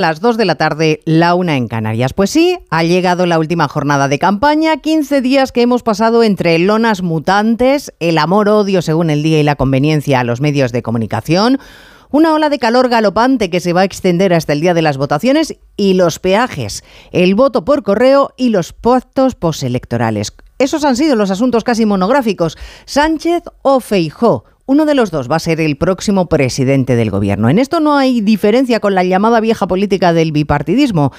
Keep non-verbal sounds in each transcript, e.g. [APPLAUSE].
las 2 de la tarde, la una en Canarias. Pues sí, ha llegado la última jornada de campaña, 15 días que hemos pasado entre lonas mutantes, el amor-odio según el día y la conveniencia a los medios de comunicación, una ola de calor galopante que se va a extender hasta el día de las votaciones y los peajes, el voto por correo y los pactos postelectorales. Esos han sido los asuntos casi monográficos. Sánchez o Feijó. Uno de los dos va a ser el próximo presidente del gobierno. En esto no hay diferencia con la llamada vieja política del bipartidismo.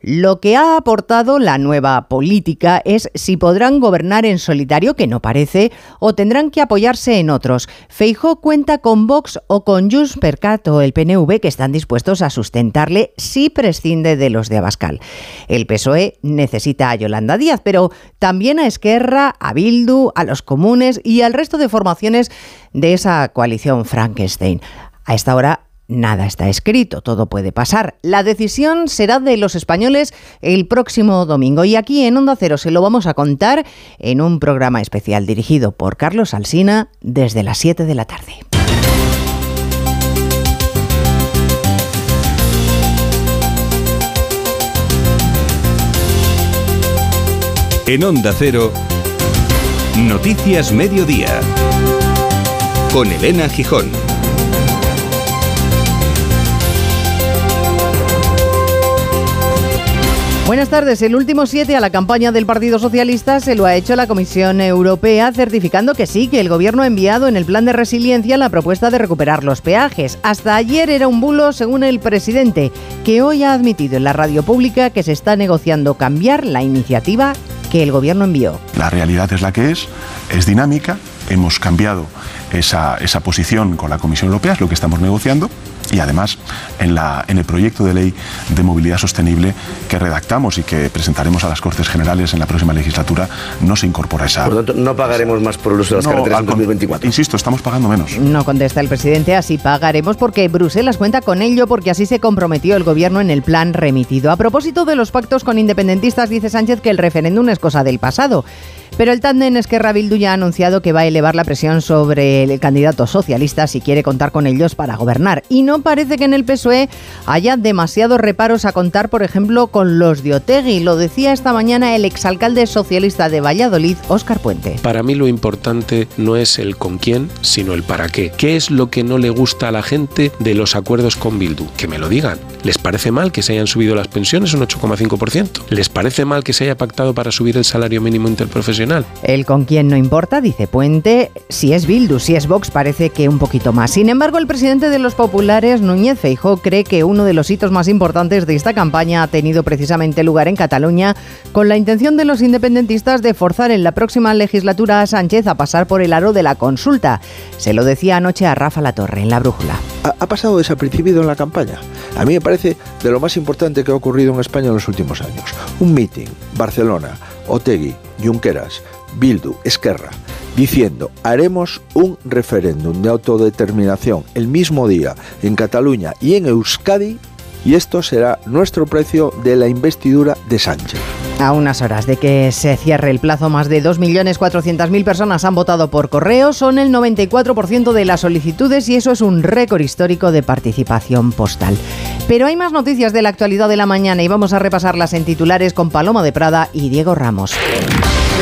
Lo que ha aportado la nueva política es si podrán gobernar en solitario, que no parece, o tendrán que apoyarse en otros. Feijó cuenta con Vox o con Junts per Cat o el PNV que están dispuestos a sustentarle si prescinde de los de Abascal. El PSOE necesita a Yolanda Díaz, pero también a Esquerra, a Bildu, a los comunes y al resto de formaciones de esa coalición Frankenstein. A esta hora nada está escrito, todo puede pasar. La decisión será de los españoles el próximo domingo y aquí en Onda Cero se lo vamos a contar en un programa especial dirigido por Carlos Alsina desde las 7 de la tarde. En Onda Cero, Noticias Mediodía, con Elena Gijón. Buenas tardes. El último siete a la campaña del Partido Socialista se lo ha hecho la Comisión Europea, certificando que sí, que el Gobierno ha enviado en el plan de resiliencia la propuesta de recuperar los peajes. Hasta ayer era un bulo, según el presidente, que hoy ha admitido en la radio pública que se está negociando cambiar la iniciativa que el Gobierno envió. La realidad es la que es, es dinámica, hemos cambiado esa, esa posición con la Comisión Europea, es lo que estamos negociando y además en, la, en el proyecto de ley de movilidad sostenible que redactamos y que presentaremos a las Cortes Generales en la próxima legislatura no se incorpora esa. Por lo tanto, no pagaremos más por el uso de las No, carreteras al en con- 2024. Insisto, estamos pagando menos. No contesta el presidente, así pagaremos porque Bruselas cuenta con ello porque así se comprometió el gobierno en el plan remitido. A propósito de los pactos con independentistas, dice Sánchez que el referéndum es cosa del pasado. Pero el tándem Esquerra Bildu ya ha anunciado que va a elevar la presión sobre el candidato socialista si quiere contar con ellos para gobernar. Y no parece que en el PSOE haya demasiados reparos a contar, por ejemplo, con los de Otegui. Lo decía esta mañana el exalcalde socialista de Valladolid, Óscar Puente. Para mí lo importante no es el con quién, sino el para qué. ¿Qué es lo que no le gusta a la gente de los acuerdos con Bildu? Que me lo digan. ¿Les parece mal que se hayan subido las pensiones un 8,5%? ¿Les parece mal que se haya pactado para subir el salario mínimo interprofesional? El con quién no importa, dice Puente, si es Bildu, si es Vox, parece que un poquito más. Sin embargo, el presidente de los populares, Núñez Feijó, cree que uno de los hitos más importantes de esta campaña ha tenido precisamente lugar en Cataluña, con la intención de los independentistas de forzar en la próxima legislatura a Sánchez a pasar por el aro de la consulta. Se lo decía anoche a Rafa Latorre en La Brújula. ha, ha pasado desapercibido en la campaña. A mí me parece de lo más importante que ha ocurrido en España en los últimos años. Un meeting, Barcelona, Otegui, Junqueras, Bildu, Esquerra, diciendo haremos un referéndum de autodeterminación el mismo día en Cataluña y en Euskadi y esto será nuestro precio de la investidura de Sánchez. A unas horas de que se cierre el plazo, más de 2.400.000 personas han votado por correo, son el 94% de las solicitudes y eso es un récord histórico de participación postal. Pero hay más noticias de la actualidad de la mañana y vamos a repasarlas en titulares con Paloma de Prada y Diego Ramos.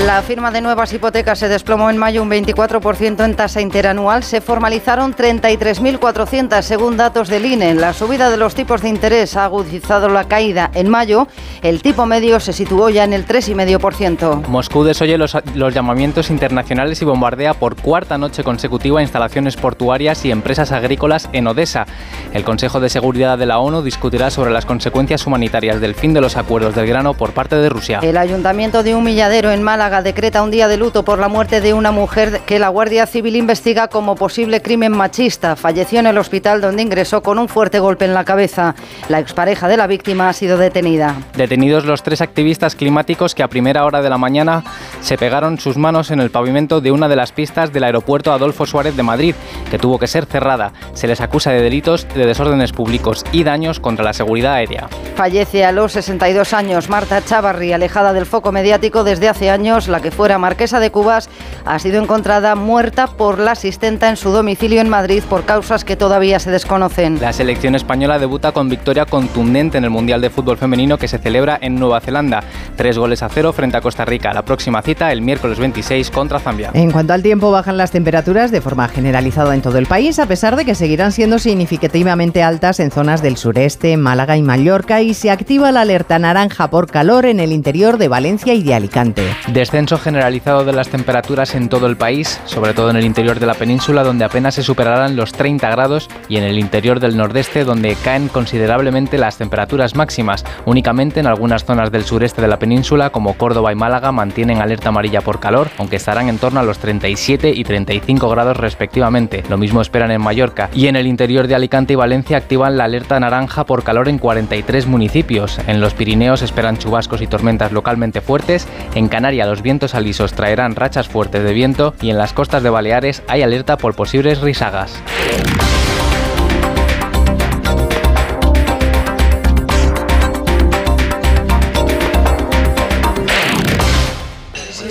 La firma de nuevas hipotecas se desplomó en mayo un 24% en tasa interanual. Se formalizaron 33.400 según datos del INE. La subida de los tipos de interés ha agudizado la caída. En mayo, el tipo medio se situó ya en el 3,5%. Moscú desoye los, los llamamientos internacionales y bombardea por cuarta noche consecutiva instalaciones portuarias y empresas agrícolas en Odessa. El Consejo de Seguridad de la ONU discutirá sobre las consecuencias humanitarias del fin de los acuerdos del grano por parte de Rusia. El ayuntamiento de Humilladero en Málaga decreta un día de luto por la muerte de una mujer que la Guardia Civil investiga como posible crimen machista. Falleció en el hospital donde ingresó con un fuerte golpe en la cabeza. La expareja de la víctima ha sido detenida. Detenidos los tres activistas climáticos que a primera hora de la mañana se pegaron sus manos en el pavimento de una de las pistas del aeropuerto Adolfo Suárez de Madrid, que tuvo que ser cerrada. Se les acusa de delitos de desórdenes públicos y daños contra la seguridad aérea. Fallece a los 62 años Marta Chavarri, alejada del foco mediático desde hace años, la que fuera marquesa de Cubas, ha sido encontrada muerta por la asistenta en su domicilio en Madrid por causas que todavía se desconocen. La selección española debuta con victoria contundente en el Mundial de Fútbol Femenino que se celebra en Nueva Zelanda. Tres goles a cero frente a Costa Rica. La próxima cita el miércoles 26 contra Zambia. En cuanto al tiempo, bajan las temperaturas de forma generalizada en todo el país, a pesar de que seguirán siendo significativamente altas en zonas del sureste, Málaga y Mallorca, y se activa la alerta naranja por calor en el interior de Valencia y de Alicante. Descenso generalizado de las temperaturas en todo el país, sobre todo en el interior de la península, donde apenas se superarán los 30 grados, y en el interior del nordeste, donde caen considerablemente las temperaturas máximas. Únicamente en algunas zonas del sureste de la península, como Córdoba y Málaga, mantienen alerta amarilla por calor, aunque estarán en torno a los 37 y 35 grados respectivamente. Lo mismo esperan en Mallorca. Y en el interior de Alicante y Valencia activan la alerta naranja por calor en 43 municipios. En los Pirineos esperan chubascos y tormentas localmente fuertes. En Canarias los vientos alisos traerán rachas fuertes de viento y en las costas de Baleares hay alerta por posibles risagas.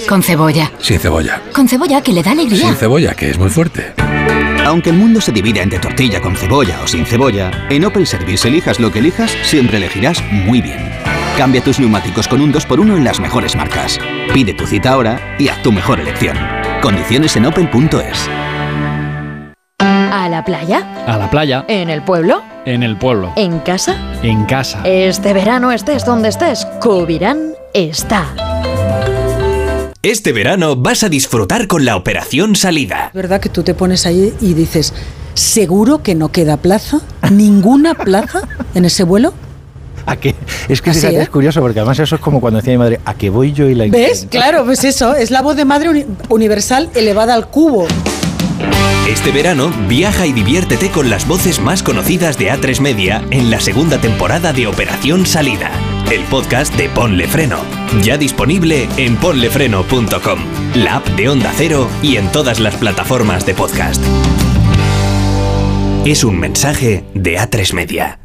Con cebolla. Sin cebolla. Con cebolla que le da alegría. Sin cebolla, que es muy fuerte. Aunque el mundo se divida entre tortilla con cebolla o sin cebolla, en Opel Service elijas lo que elijas, siempre elegirás muy bien. Cambia tus neumáticos con un 2x1 en las mejores marcas. Pide tu cita ahora y haz tu mejor elección. Condiciones en opel.es. ¿A la playa? A la playa. ¿En el pueblo? En el pueblo. ¿En casa? En casa. Este verano estés donde estés, Covirán está. Este verano vas a disfrutar con la operación salida. ¿Verdad que tú te pones ahí y dices, ¿seguro que no queda plaza? ¿Ninguna plaza en ese vuelo? [LAUGHS] ¿A qué? Es que Así, fíjate, ¿eh? es curioso porque además eso es como cuando decía mi madre, ¿a qué voy yo y la ¿Ves? Claro, pues [LAUGHS] eso, es la voz de madre uni- universal elevada al cubo. Este verano viaja y diviértete con las voces más conocidas de A3 Media en la segunda temporada de Operación Salida, el podcast de Ponle Freno. Ya disponible en ponlefreno.com, la app de Onda Cero y en todas las plataformas de podcast. Es un mensaje de A3 Media.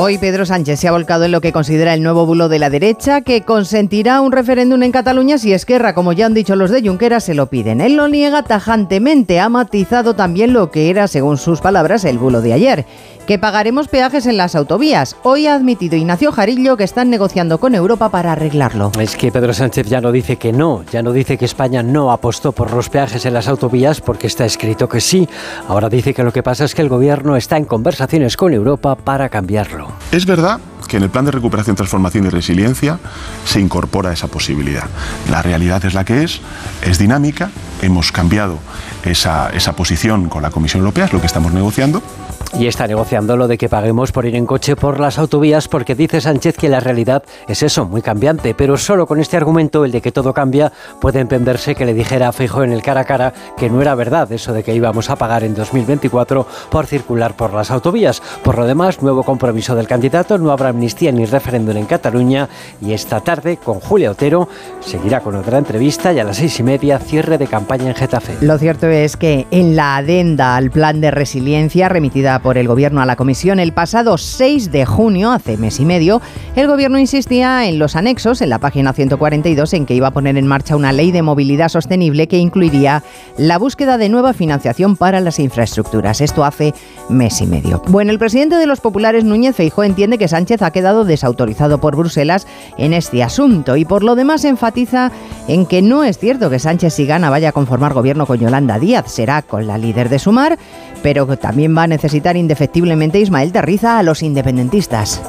Hoy Pedro Sánchez se ha volcado en lo que considera el nuevo bulo de la derecha, que consentirá un referéndum en Cataluña si Esquerra, como ya han dicho los de Junqueras, se lo piden. Él lo niega tajantemente, ha matizado también lo que era, según sus palabras, el bulo de ayer, que pagaremos peajes en las autovías. Hoy ha admitido Ignacio Jarillo que están negociando con Europa para arreglarlo. Es que Pedro Sánchez ya no dice que no, ya no dice que España no apostó por los peajes en las autovías porque está escrito que sí. Ahora dice que lo que pasa es que el gobierno está en conversaciones con Europa para cambiarlo. Es verdad que en el plan de recuperación, transformación y resiliencia se incorpora esa posibilidad. La realidad es la que es, es dinámica, hemos cambiado esa, esa posición con la Comisión Europea, es lo que estamos negociando. Y está negociando lo de que paguemos por ir en coche por las autovías porque dice Sánchez que la realidad es eso, muy cambiante. Pero solo con este argumento, el de que todo cambia, puede entenderse que le dijera a Feijóo en el cara a cara que no era verdad eso de que íbamos a pagar en 2024 por circular por las autovías. Por lo demás, nuevo compromiso del candidato, no habrá amnistía ni referéndum en Cataluña y esta tarde con Julia Otero seguirá con otra entrevista y a las seis y media cierre de campaña en Getafe. Lo cierto es que en la adenda al plan de resiliencia remitida por el Gobierno a la Comisión el pasado 6 de junio, hace mes y medio, el Gobierno insistía en los anexos, en la página 142, en que iba a poner en marcha una ley de movilidad sostenible que incluiría la búsqueda de nueva financiación para las infraestructuras. Esto hace mes y medio. Bueno, el presidente de los populares, Núñez Feijó, entiende que Sánchez ha quedado desautorizado por Bruselas en este asunto y por lo demás enfatiza en que no es cierto que Sánchez si gana vaya a conformar gobierno con Yolanda Díaz, será con la líder de Sumar, pero también va a necesitar indefectiblemente Ismael Terriza a los independentistas.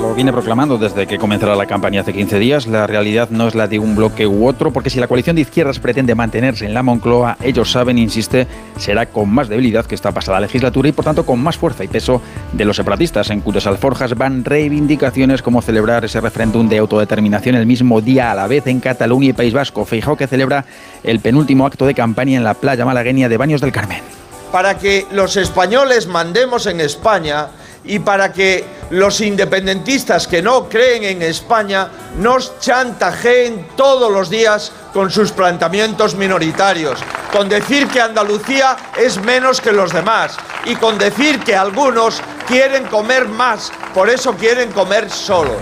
lo viene proclamando desde que comenzara la campaña hace 15 días. La realidad no es la de un bloque u otro, porque si la coalición de izquierdas pretende mantenerse en la Moncloa, ellos saben, insiste, será con más debilidad que esta pasada legislatura y por tanto con más fuerza y peso de los separatistas, en cuyas alforjas van reivindicaciones como celebrar ese referéndum de autodeterminación el mismo día a la vez en Cataluña y País Vasco. Feijó que celebra el penúltimo acto de campaña en la playa malagueña de Baños del Carmen. Para que los españoles mandemos en España y para que los independentistas que no creen en España nos chantajeen todos los días con sus planteamientos minoritarios, con decir que Andalucía es menos que los demás y con decir que algunos quieren comer más, por eso quieren comer solos.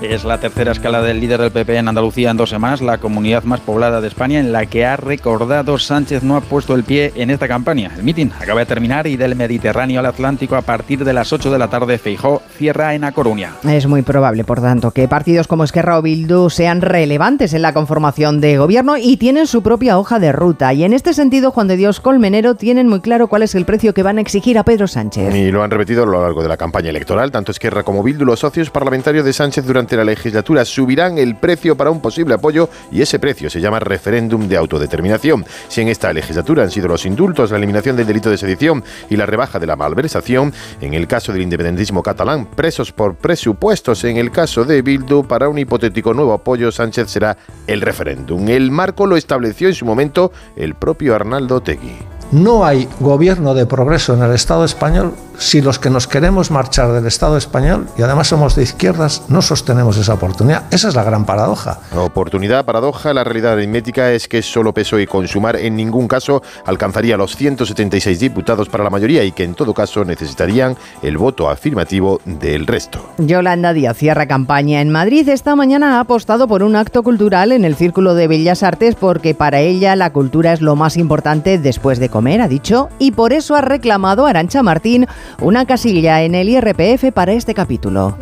Es la tercera escala del líder del PP en Andalucía en dos semanas, la comunidad más poblada de España, en la que ha recordado Sánchez no ha puesto el pie en esta campaña. El mitin acaba de terminar y del Mediterráneo al Atlántico a partir de las 8 de la tarde Feijó cierra en A Coruña. Es muy probable, por tanto, que partidos como Esquerra o Bildu sean relevantes en la conformación de gobierno y tienen su propia hoja de ruta. Y en este sentido, Juan de Dios Colmenero tienen muy claro cuál es el precio que van a exigir a Pedro Sánchez. Y lo han repetido a lo largo de la campaña electoral, tanto Esquerra como Bildu, los socios parlamentarios de Sánchez durante la legislatura subirán el precio para un posible apoyo y ese precio se llama referéndum de autodeterminación. Si en esta legislatura han sido los indultos, la eliminación del delito de sedición y la rebaja de la malversación, en el caso del independentismo catalán, presos por presupuestos, en el caso de Bildu, para un hipotético nuevo apoyo, Sánchez será el referéndum. El marco lo estableció en su momento el propio Arnaldo Tegui. No hay gobierno de progreso en el Estado español si los que nos queremos marchar del Estado español y además somos de izquierdas no sostenemos esa oportunidad. Esa es la gran paradoja. Oportunidad, paradoja, la realidad aritmética es que solo PSOE y Consumar en ningún caso alcanzaría los 176 diputados para la mayoría y que en todo caso necesitarían el voto afirmativo del resto. Yolanda Díaz cierra campaña en Madrid. Esta mañana ha apostado por un acto cultural en el Círculo de Bellas Artes porque para ella la cultura es lo más importante después de ha dicho, y por eso ha reclamado a Arancha Martín una casilla en el IRPF para este capítulo.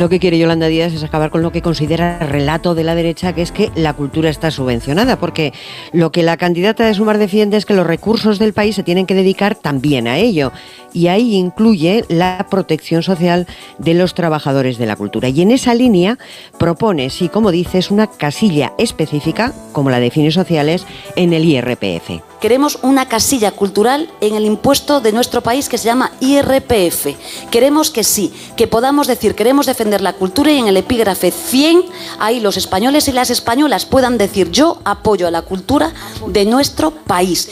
Lo que quiere Yolanda Díaz es acabar con lo que considera el relato de la derecha, que es que la cultura está subvencionada, porque lo que la candidata de Sumar defiende es que los recursos del país se tienen que dedicar también a ello. Y ahí incluye la protección social de los trabajadores de la cultura. Y en esa línea propone, sí, como dices, una casilla específica, como la de fines sociales, en el IRPF. Queremos una casilla cultural en el impuesto de nuestro país que se llama IRPF. Queremos que sí, que podamos decir, queremos defender la cultura y en el epígrafe 100, ahí los españoles y las españolas puedan decir, yo apoyo a la cultura de nuestro país.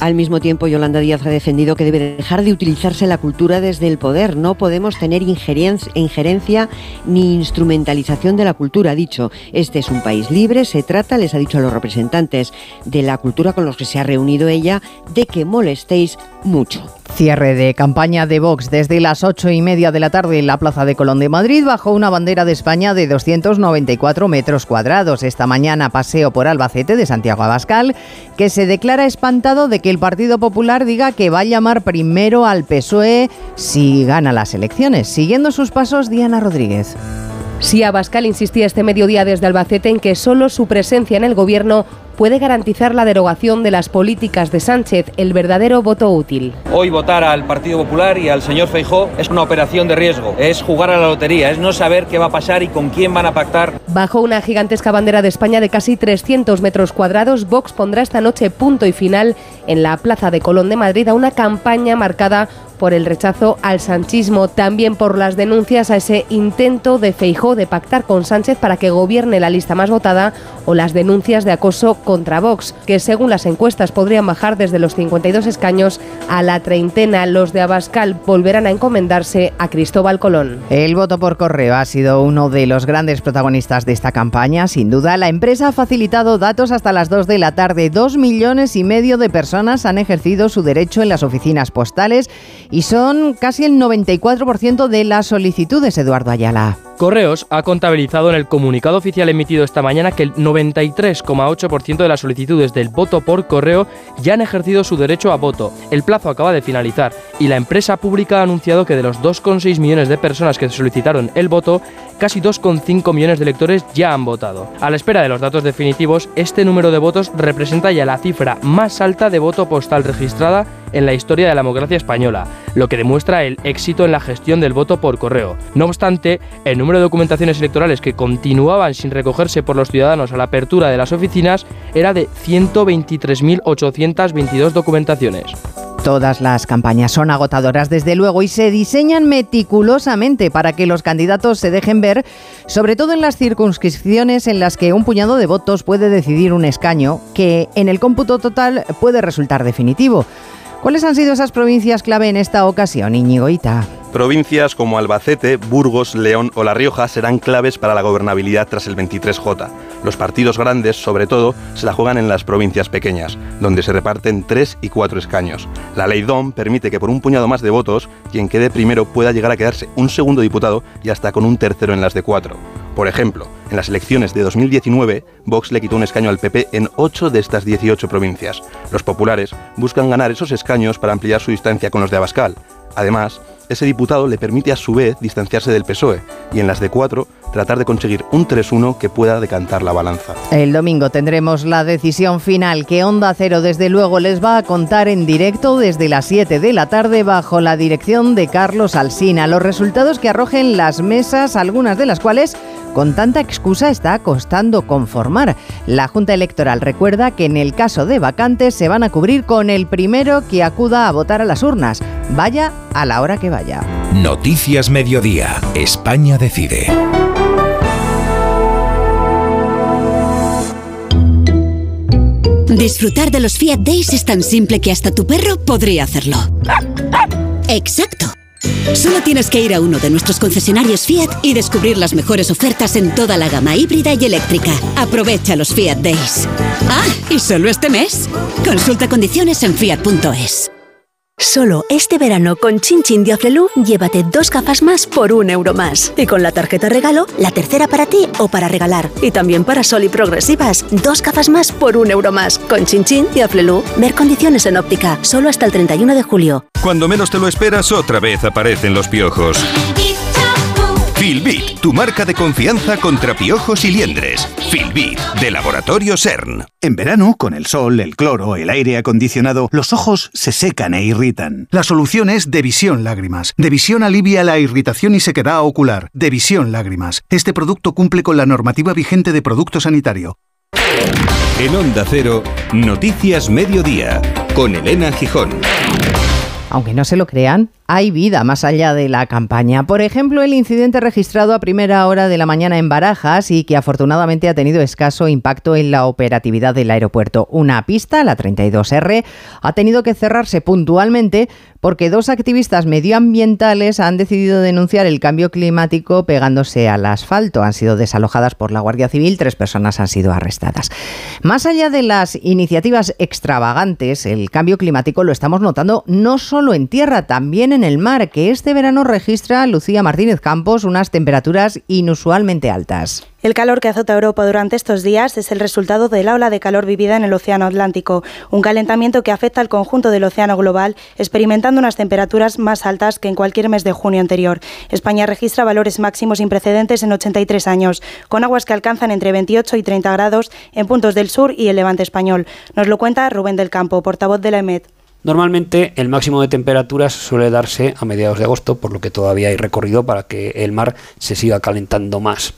Al mismo tiempo, Yolanda Díaz ha defendido que debe dejar de utilizarse la cultura desde el poder. No podemos tener injerencia, ni instrumentalización de la cultura. Ha dicho, este es un país libre, se trata, les ha dicho a los representantes de la cultura con los que se ha reunido ella, de que molestéis mucho. Cierre de campaña de Vox desde las ocho y media de la tarde en la Plaza de Colón de Madrid bajo una bandera de España de 294 metros cuadrados. Esta mañana paseo por Albacete de Santiago Abascal, que se declara espantado de que el Partido Popular diga que va a llamar primero al PSOE si gana las elecciones. Siguiendo sus pasos, Diana Rodríguez. Sí, Abascal insistía este mediodía desde Albacete en que solo su presencia en el gobierno puede garantizar la derogación de las políticas de Sánchez, el verdadero voto útil. Hoy votar al Partido Popular y al señor Feijó es una operación de riesgo, es jugar a la lotería, es no saber qué va a pasar y con quién van a pactar. Bajo una gigantesca bandera de España de casi 300 metros cuadrados, Vox pondrá esta noche punto y final en la Plaza de Colón de Madrid a una campaña marcada por el rechazo al sanchismo, también por las denuncias a ese intento de Feijó de pactar con Sánchez para que gobierne la lista más votada o las denuncias de acoso contra Vox, que según las encuestas podrían bajar desde los 52 escaños a la treintena. Los de Abascal volverán a encomendarse a Cristóbal Colón. El voto por correo ha sido uno de los grandes protagonistas de esta campaña. Sin duda, la empresa ha facilitado datos hasta las 2 de la tarde. Dos millones y medio de personas han ejercido su derecho en las oficinas postales y son casi el 94% de las solicitudes, Eduardo Ayala. Correos ha contabilizado en el comunicado oficial emitido esta mañana que el 93,8% de las solicitudes del voto por correo ya han ejercido su derecho a voto. El plazo acaba de finalizar y la empresa pública ha anunciado que de los 2,6 millones de personas que solicitaron el voto, casi 2,5 millones de electores ya han votado. A la espera de los datos definitivos, este número de votos representa ya la cifra más alta de voto postal registrada en la historia de la democracia española, lo que demuestra el éxito en la gestión del voto por correo. No obstante, el número de documentaciones electorales que continuaban sin recogerse por los ciudadanos a la apertura de las oficinas era de 123.822 documentaciones. Todas las campañas son agotadoras, desde luego, y se diseñan meticulosamente para que los candidatos se dejen ver, sobre todo en las circunscripciones en las que un puñado de votos puede decidir un escaño, que en el cómputo total puede resultar definitivo. ¿Cuáles han sido esas provincias clave en esta ocasión, Íñigo Ita? Provincias como Albacete, Burgos, León o La Rioja serán claves para la gobernabilidad tras el 23J. Los partidos grandes, sobre todo, se la juegan en las provincias pequeñas, donde se reparten tres y cuatro escaños. La ley DOM permite que por un puñado más de votos, quien quede primero pueda llegar a quedarse un segundo diputado y hasta con un tercero en las de cuatro. Por ejemplo, en las elecciones de 2019, Vox le quitó un escaño al PP en 8 de estas 18 provincias. Los populares buscan ganar esos escaños para ampliar su distancia con los de Abascal. Además, ese diputado le permite a su vez distanciarse del PSOE y en las de 4 tratar de conseguir un 3-1 que pueda decantar la balanza. El domingo tendremos la decisión final que Onda Cero desde luego les va a contar en directo desde las 7 de la tarde bajo la dirección de Carlos Alsina. Los resultados que arrojen las mesas, algunas de las cuales con tanta excusa está costando conformar. La Junta Electoral recuerda que en el caso de vacantes se van a cubrir con el primero que acuda a votar a las urnas, vaya a la hora que vaya. Noticias Mediodía. España decide. Disfrutar de los Fiat Days es tan simple que hasta tu perro podría hacerlo. Exacto. Solo tienes que ir a uno de nuestros concesionarios Fiat y descubrir las mejores ofertas en toda la gama híbrida y eléctrica. Aprovecha los Fiat Days. Ah, y solo este mes. Consulta condiciones en fiat.es. Solo este verano con Chin Chin de Aflelu, llévate dos gafas más por un euro más. Y con la tarjeta regalo, la tercera para ti o para regalar. Y también para Sol y Progresivas, dos gafas más por un euro más. Con Chin Chin de Aflelu, ver condiciones en óptica, solo hasta el 31 de julio. Cuando menos te lo esperas, otra vez aparecen los piojos. Filbit, tu marca de confianza contra piojos y liendres. Filbit, de Laboratorio CERN. En verano, con el sol, el cloro, el aire acondicionado, los ojos se secan e irritan. La solución es Devisión Lágrimas. Devisión alivia la irritación y sequedad ocular. Devisión Lágrimas. Este producto cumple con la normativa vigente de producto sanitario. En Onda Cero, Noticias Mediodía, con Elena Gijón. Aunque no se lo crean, hay vida más allá de la campaña. Por ejemplo, el incidente registrado a primera hora de la mañana en Barajas y que afortunadamente ha tenido escaso impacto en la operatividad del aeropuerto. Una pista, la 32R, ha tenido que cerrarse puntualmente porque dos activistas medioambientales han decidido denunciar el cambio climático pegándose al asfalto. Han sido desalojadas por la Guardia Civil, tres personas han sido arrestadas. Más allá de las iniciativas extravagantes, el cambio climático lo estamos notando no solo en tierra, también en el mar, que este verano registra Lucía Martínez Campos unas temperaturas inusualmente altas. El calor que azota Europa durante estos días es el resultado de la ola de calor vivida en el Océano Atlántico, un calentamiento que afecta al conjunto del océano global, experimentando unas temperaturas más altas que en cualquier mes de junio anterior. España registra valores máximos sin precedentes en 83 años, con aguas que alcanzan entre 28 y 30 grados en puntos del sur y el levante español. Nos lo cuenta Rubén del Campo, portavoz de la EMET. Normalmente el máximo de temperaturas suele darse a mediados de agosto, por lo que todavía hay recorrido para que el mar se siga calentando más.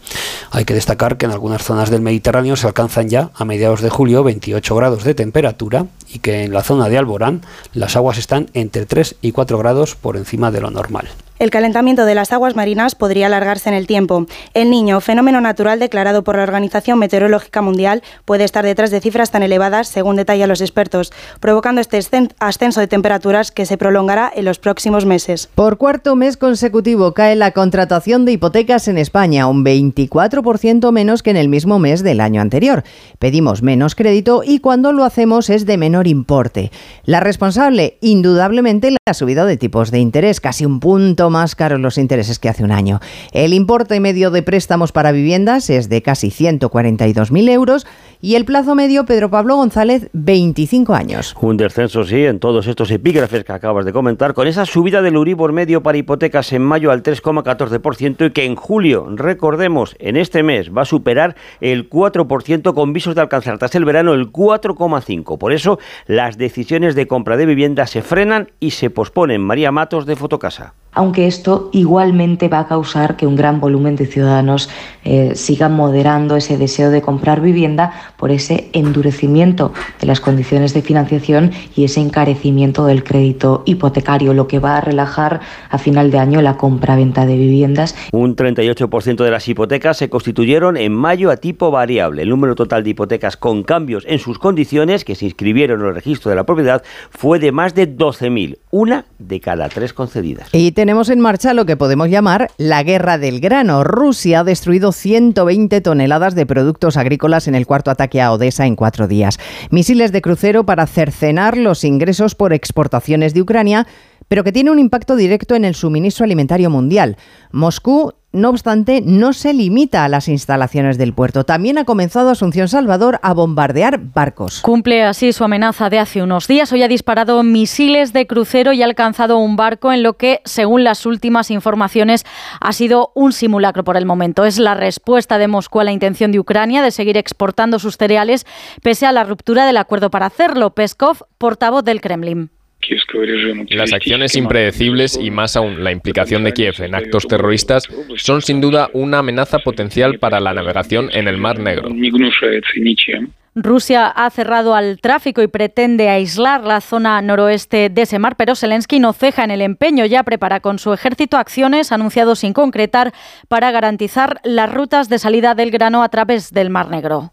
Hay que destacar que en algunas zonas del Mediterráneo se alcanzan ya a mediados de julio 28 grados de temperatura y que en la zona de Alborán las aguas están entre 3 y 4 grados por encima de lo normal. El calentamiento de las aguas marinas podría alargarse en el tiempo. El niño, fenómeno natural declarado por la Organización Meteorológica Mundial, puede estar detrás de cifras tan elevadas, según detallan los expertos, provocando este ascenso de temperaturas que se prolongará en los próximos meses. Por cuarto mes consecutivo cae la contratación de hipotecas en España, un 24% menos que en el mismo mes del año anterior. Pedimos menos crédito y cuando lo hacemos es de menor importe. La responsable, indudablemente, la subida de tipos de interés, casi un punto poquito más caros los intereses que hace un año. El importe medio de préstamos para viviendas es de casi 142.000 euros y el plazo medio, Pedro Pablo González, 25 años. Un descenso, sí, en todos estos epígrafes que acabas de comentar, con esa subida del Uribor medio para hipotecas en mayo al 3,14% y que en julio, recordemos, en este mes va a superar el 4% con visos de alcanzar tras el verano el 4,5%. Por eso, las decisiones de compra de vivienda se frenan y se posponen. María Matos de Fotocasa aunque esto igualmente va a causar que un gran volumen de ciudadanos eh, sigan moderando ese deseo de comprar vivienda por ese endurecimiento de las condiciones de financiación y ese encarecimiento del crédito hipotecario, lo que va a relajar a final de año la compra-venta de viviendas. Un 38% de las hipotecas se constituyeron en mayo a tipo variable. El número total de hipotecas con cambios en sus condiciones que se inscribieron en el registro de la propiedad fue de más de 12.000, una de cada tres concedidas. Y tenemos en marcha lo que podemos llamar la guerra del grano. Rusia ha destruido 120 toneladas de productos agrícolas en el cuarto ataque a Odessa en cuatro días. Misiles de crucero para cercenar los ingresos por exportaciones de Ucrania pero que tiene un impacto directo en el suministro alimentario mundial. Moscú no obstante, no se limita a las instalaciones del puerto. También ha comenzado Asunción Salvador a bombardear barcos. Cumple así su amenaza de hace unos días. Hoy ha disparado misiles de crucero y ha alcanzado un barco en lo que, según las últimas informaciones, ha sido un simulacro por el momento. Es la respuesta de Moscú a la intención de Ucrania de seguir exportando sus cereales pese a la ruptura del acuerdo para hacerlo. Peskov, portavoz del Kremlin. Las acciones impredecibles y más aún la implicación de Kiev en actos terroristas son sin duda una amenaza potencial para la navegación en el Mar Negro. Rusia ha cerrado al tráfico y pretende aislar la zona noroeste de ese mar, pero Zelensky no ceja en el empeño. Ya prepara con su ejército acciones anunciados sin concretar para garantizar las rutas de salida del grano a través del Mar Negro.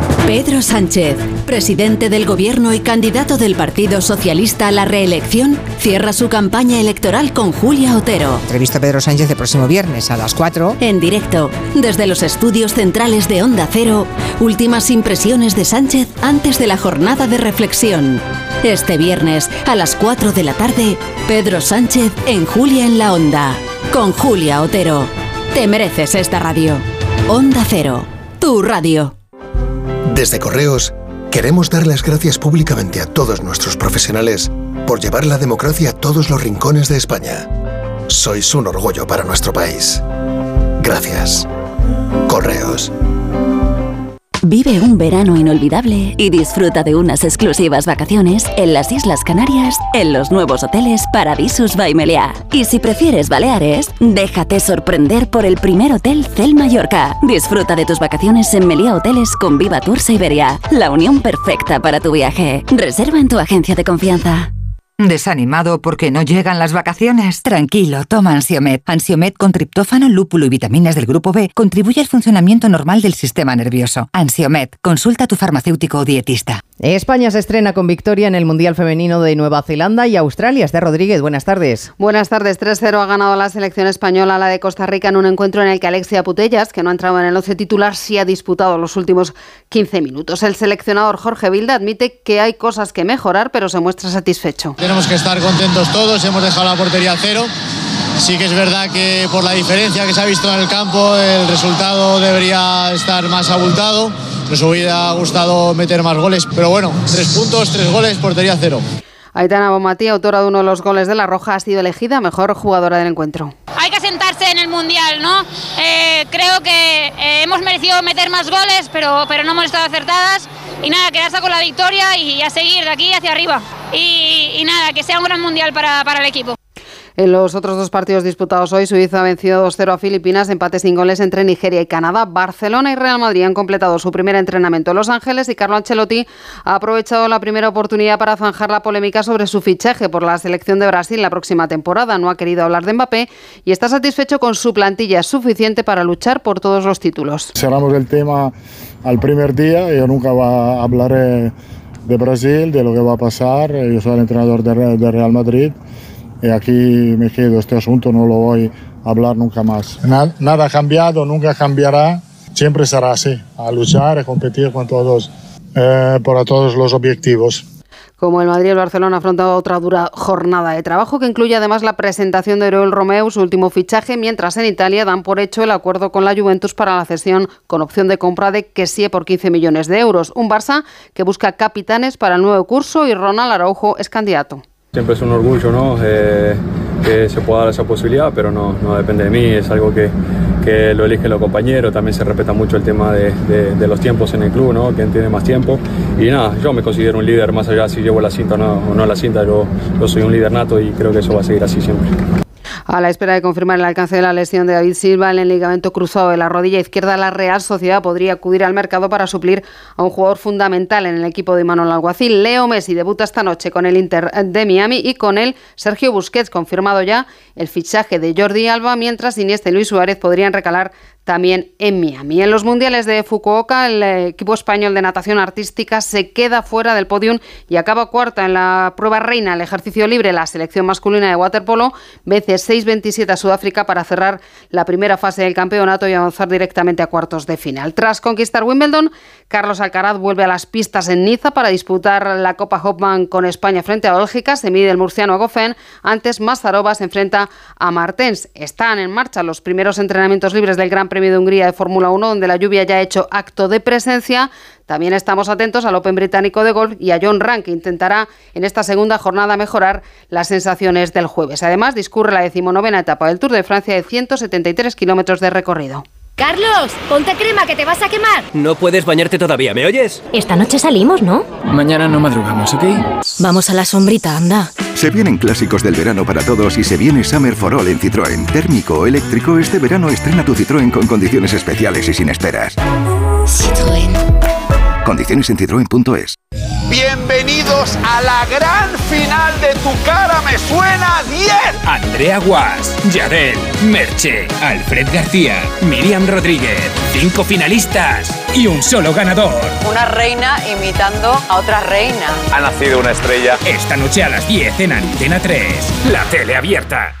Pedro Sánchez, presidente del Gobierno y candidato del Partido Socialista a la reelección, cierra su campaña electoral con Julia Otero. Entrevista a Pedro Sánchez el próximo viernes a las 4. En directo, desde los estudios centrales de Onda Cero, últimas impresiones de Sánchez antes de la jornada de reflexión. Este viernes, a las 4 de la tarde, Pedro Sánchez en Julia en la Onda. Con Julia Otero. Te mereces esta radio. Onda Cero, tu radio. Desde Correos, queremos dar las gracias públicamente a todos nuestros profesionales por llevar la democracia a todos los rincones de España. Sois un orgullo para nuestro país. Gracias. Correos. Vive un verano inolvidable y disfruta de unas exclusivas vacaciones en las Islas Canarias en los nuevos hoteles Paradisus by. Y si prefieres Baleares, déjate sorprender por el primer hotel Cel Mallorca. Disfruta de tus vacaciones en Meliá Hoteles con Viva Tour Siberia, la unión perfecta para tu viaje. Reserva en tu agencia de confianza. ¿Desanimado porque no llegan las vacaciones? Tranquilo, toma Ansiomet. Ansiomet con triptófano, lúpulo y vitaminas del grupo B contribuye al funcionamiento normal del sistema nervioso. Ansiomet, consulta a tu farmacéutico o dietista. España se estrena con victoria en el Mundial Femenino de Nueva Zelanda y Australia. Esther Rodríguez, buenas tardes. Buenas tardes. 3-0 ha ganado la selección española a la de Costa Rica en un encuentro en el que Alexia Putellas, que no ha entrado en el 11 titular, sí ha disputado los últimos 15 minutos. El seleccionador Jorge Vilda admite que hay cosas que mejorar, pero se muestra satisfecho. Tenemos que estar contentos todos, hemos dejado la portería a cero. Sí que es verdad que por la diferencia que se ha visto en el campo, el resultado debería estar más abultado. Nos hubiera gustado meter más goles, pero bueno, tres puntos, tres goles, portería cero. Aitana Bomatí, autora de uno de los goles de La Roja, ha sido elegida mejor jugadora del encuentro. Hay que sentarse en el Mundial, ¿no? Eh, creo que eh, hemos merecido meter más goles, pero, pero no hemos estado acertadas. Y nada, quedarse con la victoria y a seguir de aquí hacia arriba. Y, nada, que sea un gran Mundial para, para el equipo. En los otros dos partidos disputados hoy, Suiza ha vencido 2-0 a Filipinas, empates sin goles entre Nigeria y Canadá. Barcelona y Real Madrid han completado su primer entrenamiento en Los Ángeles y Carlo Ancelotti ha aprovechado la primera oportunidad para zanjar la polémica sobre su fichaje por la selección de Brasil la próxima temporada. No ha querido hablar de Mbappé y está satisfecho con su plantilla suficiente para luchar por todos los títulos. Cerramos el tema al primer día, yo nunca va a hablar de Brasil, de lo que va a pasar. Yo soy el entrenador de, Real Madrid y aquí me quedo. Este asunto no lo voy a hablar nunca más. Nada, nada ha cambiado, nunca cambiará. Siempre será así, a luchar, a competir con todos, eh, para todos los objetivos como el Madrid y el Barcelona afrontado otra dura jornada de trabajo que incluye además la presentación de Oriol Romeu, su último fichaje, mientras en Italia dan por hecho el acuerdo con la Juventus para la cesión con opción de compra de Kessie por 15 millones de euros. Un Barça que busca capitanes para el nuevo curso y Ronald Araujo es candidato. Siempre es un orgullo ¿no? Eh, que se pueda dar esa posibilidad, pero no, no depende de mí, es algo que, que lo eligen los compañeros, también se respeta mucho el tema de, de, los tiempos en el club, ¿no? quien tiene más tiempo. Y nada, yo me considero un líder, más allá si llevo la cinta o no, no la cinta, yo, yo soy un líder nato y creo que eso va a seguir así siempre. A la espera de confirmar el alcance de la lesión de David Silva en el ligamento cruzado de la rodilla izquierda, la Real Sociedad podría acudir al mercado para suplir a un jugador fundamental en el equipo de Manuel Alguacil. Leo Messi debuta esta noche con el Inter de Miami y con él Sergio Busquets, confirmado ya el fichaje de Jordi Alba, mientras Iniesta y Luis Suárez podrían recalar también en Miami. En los mundiales de Fukuoka, el equipo español de natación artística se queda fuera del podium y acaba cuarta en la prueba reina, el ejercicio libre. La selección masculina de waterpolo vence 6-27 a Sudáfrica para cerrar la primera fase del campeonato y avanzar directamente a cuartos de final. Tras conquistar Wimbledon, Carlos Alcaraz vuelve a las pistas en Niza para disputar la Copa Hopman con España frente a Bélgica. Se mide el murciano Gofen. Antes, Mazarova se enfrenta a Martens. Están en marcha los primeros entrenamientos libres del Gran Premio de Hungría de Fórmula 1, donde la lluvia ya ha hecho acto de presencia. También estamos atentos al Open británico de golf y a John Rank, que intentará en esta segunda jornada mejorar las sensaciones del jueves. Además, discurre la decimonovena etapa del Tour de Francia de 173 kilómetros de recorrido. Carlos, ponte crema que te vas a quemar. No puedes bañarte todavía, ¿me oyes? Esta noche salimos, ¿no? Mañana no madrugamos, ¿ok? Vamos a la sombrita, anda. Se vienen clásicos del verano para todos y se viene Summer for All en Citroën. Térmico o eléctrico, este verano estrena tu Citroën con condiciones especiales y sin esperas. Citroën. Condiciones en citroen.es. Bienvenidos a la gran final de Tu cara me suena 10. Andrea Guas, Yadel, Merche, Alfred García, Miriam Rodríguez. Cinco finalistas y un solo ganador. Una reina imitando a otra reina. Ha nacido una estrella. Esta noche a las 10 en Antena 3. La tele abierta.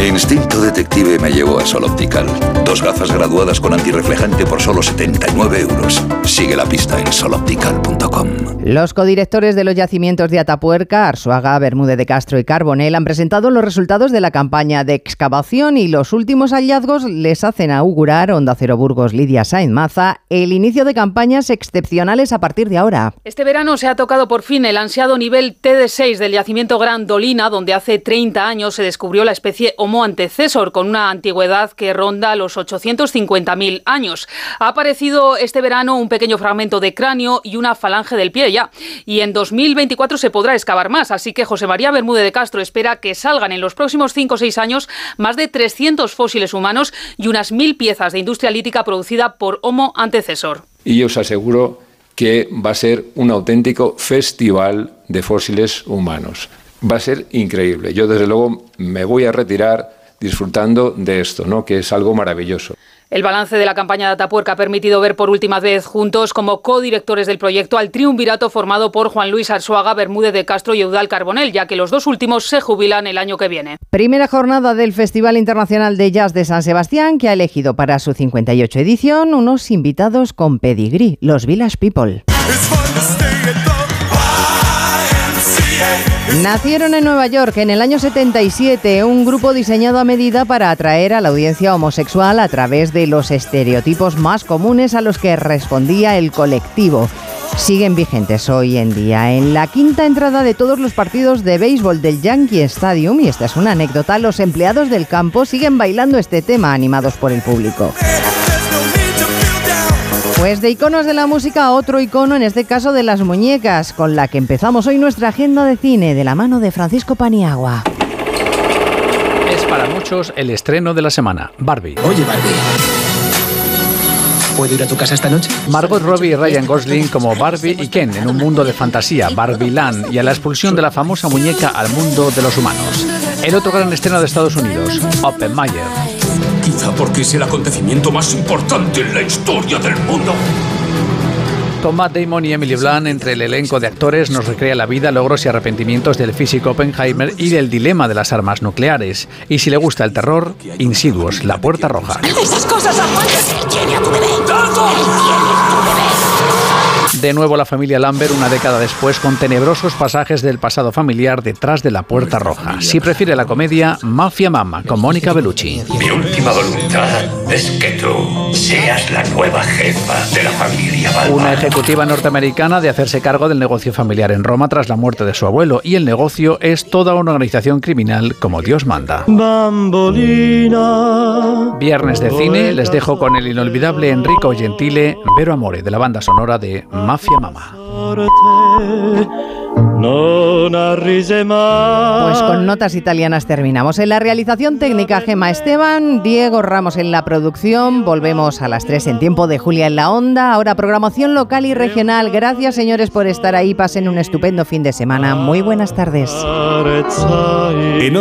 Mi instinto detective me llevó a Sol Optical. Dos gafas graduadas con antirreflejante por solo 79 euros. Sigue la pista en soloptical.com. Los codirectores de los yacimientos de Atapuerca, Arsuaga, Bermúdez de Castro y Carbonel han presentado los resultados de la campaña de excavación y los últimos hallazgos les hacen augurar, Onda Cero Burgos, Lidia Sainz Maza, el inicio de campañas excepcionales a partir de ahora. Este verano se ha tocado por fin el ansiado nivel TD6 del yacimiento Grandolina, donde hace 30 años se descubrió la especie Homo antecesor, con una antigüedad que ronda los 850.000 años. Ha aparecido este verano un pequeño fragmento de cráneo y una falange del pie ya. Y en 2024 se podrá excavar más, así que José María Bermúdez de Castro espera que salgan en los próximos 5 o 6 años más de 300 fósiles humanos y unas 1.000 piezas de industria lítica producida por Homo antecesor. Y os aseguro que va a ser un auténtico festival de fósiles humanos va a ser increíble. Yo desde luego me voy a retirar disfrutando de esto, ¿no? que es algo maravilloso. El balance de la campaña de Atapuerca ha permitido ver por última vez juntos como codirectores del proyecto al triunvirato formado por Juan Luis Arzuaga, Bermúdez de Castro y Eudal Carbonel, ya que los dos últimos se jubilan el año que viene. Primera jornada del Festival Internacional de Jazz de San Sebastián, que ha elegido para su 58 edición unos invitados con pedigrí, los Village People. Nacieron en Nueva York en el año 77 un grupo diseñado a medida para atraer a la audiencia homosexual a través de los estereotipos más comunes a los que respondía el colectivo. Siguen vigentes hoy en día. En la quinta entrada de todos los partidos de béisbol del Yankee Stadium, y esta es una anécdota, los empleados del campo siguen bailando este tema animados por el público. Pues de iconos de la música otro icono, en este caso de las muñecas, con la que empezamos hoy nuestra agenda de cine de la mano de Francisco Paniagua. Es para muchos el estreno de la semana, Barbie. Oye, Barbie. ¿Puedo ir a tu casa esta noche? Margot Robbie y Ryan Gosling como Barbie y Ken en un mundo de fantasía, Barbie Land, y a la expulsión de la famosa muñeca al mundo de los humanos. El otro gran estreno de Estados Unidos, Oppenheimer. Quizá porque es el acontecimiento más importante en la historia del mundo. Matt Damon y Emily Blunt entre el elenco de actores nos recrea la vida, logros y arrepentimientos del físico Oppenheimer y del dilema de las armas nucleares. Y si le gusta el terror, Insidious, La Puerta Roja. ¡Esas cosas a tu bebé! Tiene a tu bebé! De nuevo la familia Lambert una década después con tenebrosos pasajes del pasado familiar detrás de la puerta roja. Si prefiere la comedia, Mafia Mama con Mónica Bellucci. Mi última voluntad es que tú seas la nueva jefa de la familia Balma. Una ejecutiva norteamericana de hacerse cargo del negocio familiar en Roma tras la muerte de su abuelo y el negocio es toda una organización criminal como Dios manda. Bambolina. Viernes de cine, les dejo con el inolvidable Enrico Gentile, Vero Amore de la banda sonora de Mafia Mama. Pues con notas italianas terminamos. En la realización técnica Gema Esteban, Diego Ramos en la producción. Volvemos a las 3 en tiempo de Julia en la Onda. Ahora programación local y regional. Gracias señores por estar ahí. Pasen un estupendo fin de semana. Muy buenas tardes. En